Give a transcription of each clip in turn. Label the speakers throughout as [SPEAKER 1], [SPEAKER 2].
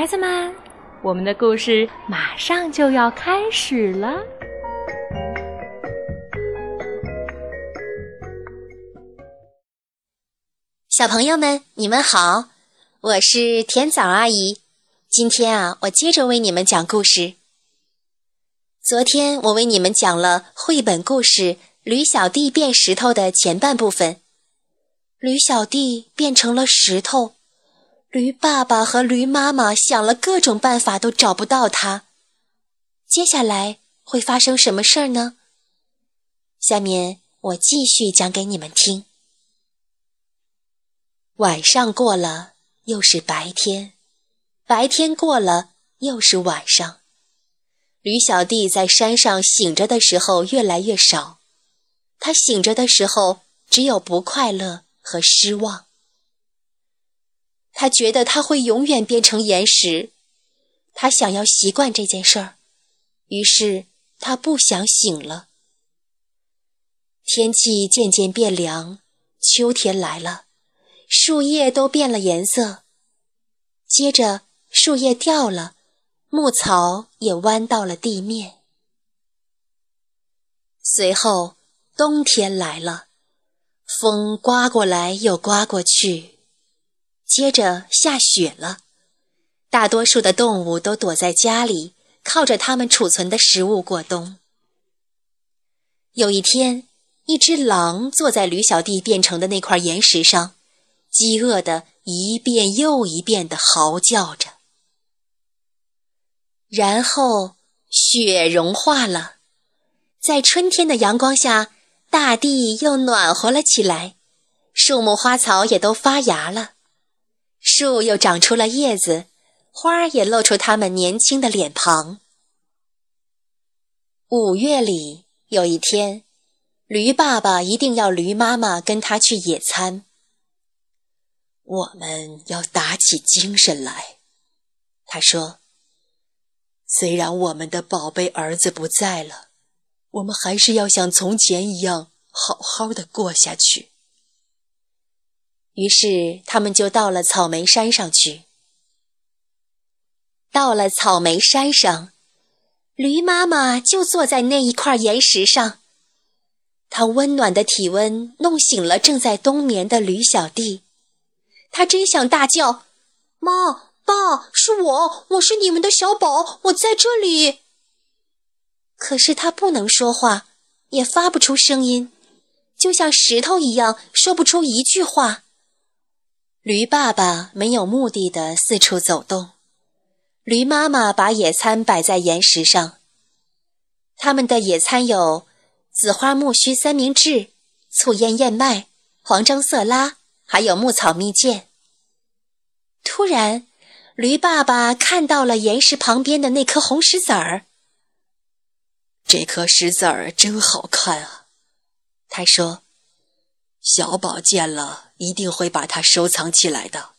[SPEAKER 1] 孩子们，我们的故事马上就要开始了。
[SPEAKER 2] 小朋友们，你们好，我是甜枣阿姨。今天啊，我接着为你们讲故事。昨天我为你们讲了绘本故事《驴小弟变石头》的前半部分。驴小弟变成了石头，驴爸爸和驴妈妈想了各种办法都找不到他。接下来会发生什么事儿呢？下面我继续讲给你们听。晚上过了，又是白天；白天过了，又是晚上。驴小弟在山上醒着的时候越来越少，他醒着的时候只有不快乐和失望。他觉得他会永远变成岩石，他想要习惯这件事儿，于是他不想醒了。天气渐渐变凉，秋天来了，树叶都变了颜色，接着树叶掉了。牧草也弯到了地面。随后，冬天来了，风刮过来又刮过去，接着下雪了。大多数的动物都躲在家里，靠着它们储存的食物过冬。有一天，一只狼坐在驴小弟变成的那块岩石上，饥饿的一遍又一遍地嚎叫着。然后雪融化了，在春天的阳光下，大地又暖和了起来，树木花草也都发芽了，树又长出了叶子，花儿也露出它们年轻的脸庞。五月里有一天，驴爸爸一定要驴妈妈跟他去野餐。我们要打起精神来，他说。虽然我们的宝贝儿子不在了，我们还是要像从前一样好好的过下去。于是他们就到了草莓山上去。到了草莓山上，驴妈妈就坐在那一块岩石上，它温暖的体温弄醒了正在冬眠的驴小弟，他真想大叫：“妈！”爸，是我，我是你们的小宝，我在这里。可是他不能说话，也发不出声音，就像石头一样，说不出一句话。驴爸爸没有目的的四处走动，驴妈妈把野餐摆在岩石上。他们的野餐有紫花苜蓿三明治、醋腌燕麦、黄樟色拉，还有牧草蜜饯。突然。驴爸爸看到了岩石旁边的那颗红石子儿。这颗石子儿真好看啊，他说：“小宝见了一定会把它收藏起来的。”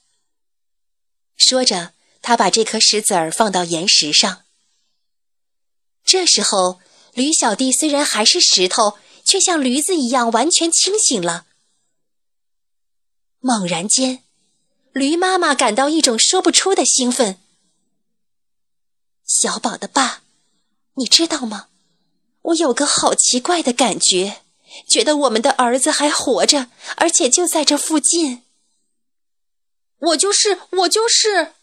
[SPEAKER 2] 说着，他把这颗石子儿放到岩石上。这时候，驴小弟虽然还是石头，却像驴子一样完全清醒了。猛然间。驴妈妈感到一种说不出的兴奋。小宝的爸，你知道吗？我有个好奇怪的感觉，觉得我们的儿子还活着，而且就在这附近。我就是，我就是。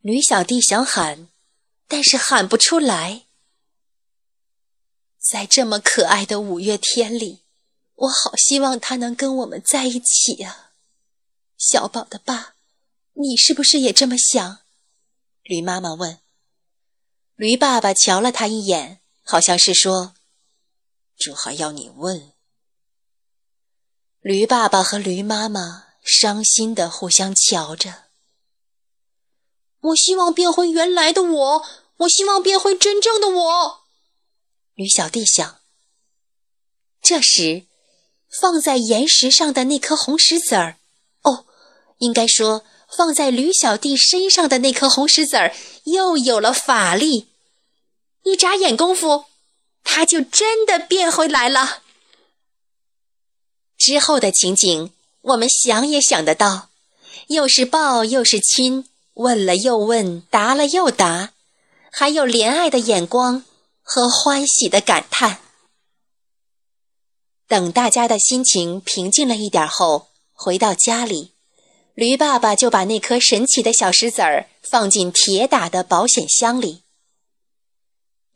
[SPEAKER 2] 驴小弟想喊，但是喊不出来。在这么可爱的五月天里，我好希望他能跟我们在一起呀。小宝的爸，你是不是也这么想？驴妈妈问。驴爸爸瞧了他一眼，好像是说：“这还要你问？”驴爸爸和驴妈妈伤心的互相瞧着。我希望变回原来的我，我希望变回真正的我。驴小弟想。这时，放在岩石上的那颗红石子儿。哦应该说，放在驴小弟身上的那颗红石子儿又有了法力，一眨眼功夫，他就真的变回来了。之后的情景，我们想也想得到，又是抱又是亲，问了又问，答了又答，还有怜爱的眼光和欢喜的感叹。等大家的心情平静了一点后，回到家里，驴爸爸就把那颗神奇的小石子儿放进铁打的保险箱里。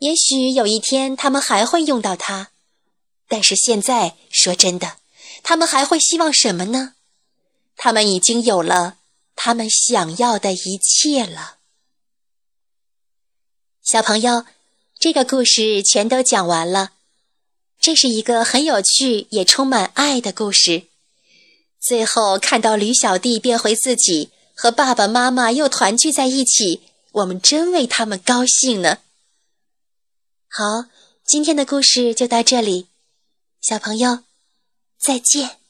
[SPEAKER 2] 也许有一天他们还会用到它，但是现在说真的，他们还会希望什么呢？他们已经有了。他们想要的一切了。小朋友，这个故事全都讲完了。这是一个很有趣也充满爱的故事。最后看到驴小弟变回自己，和爸爸妈妈又团聚在一起，我们真为他们高兴呢。好，今天的故事就到这里，小朋友，再见。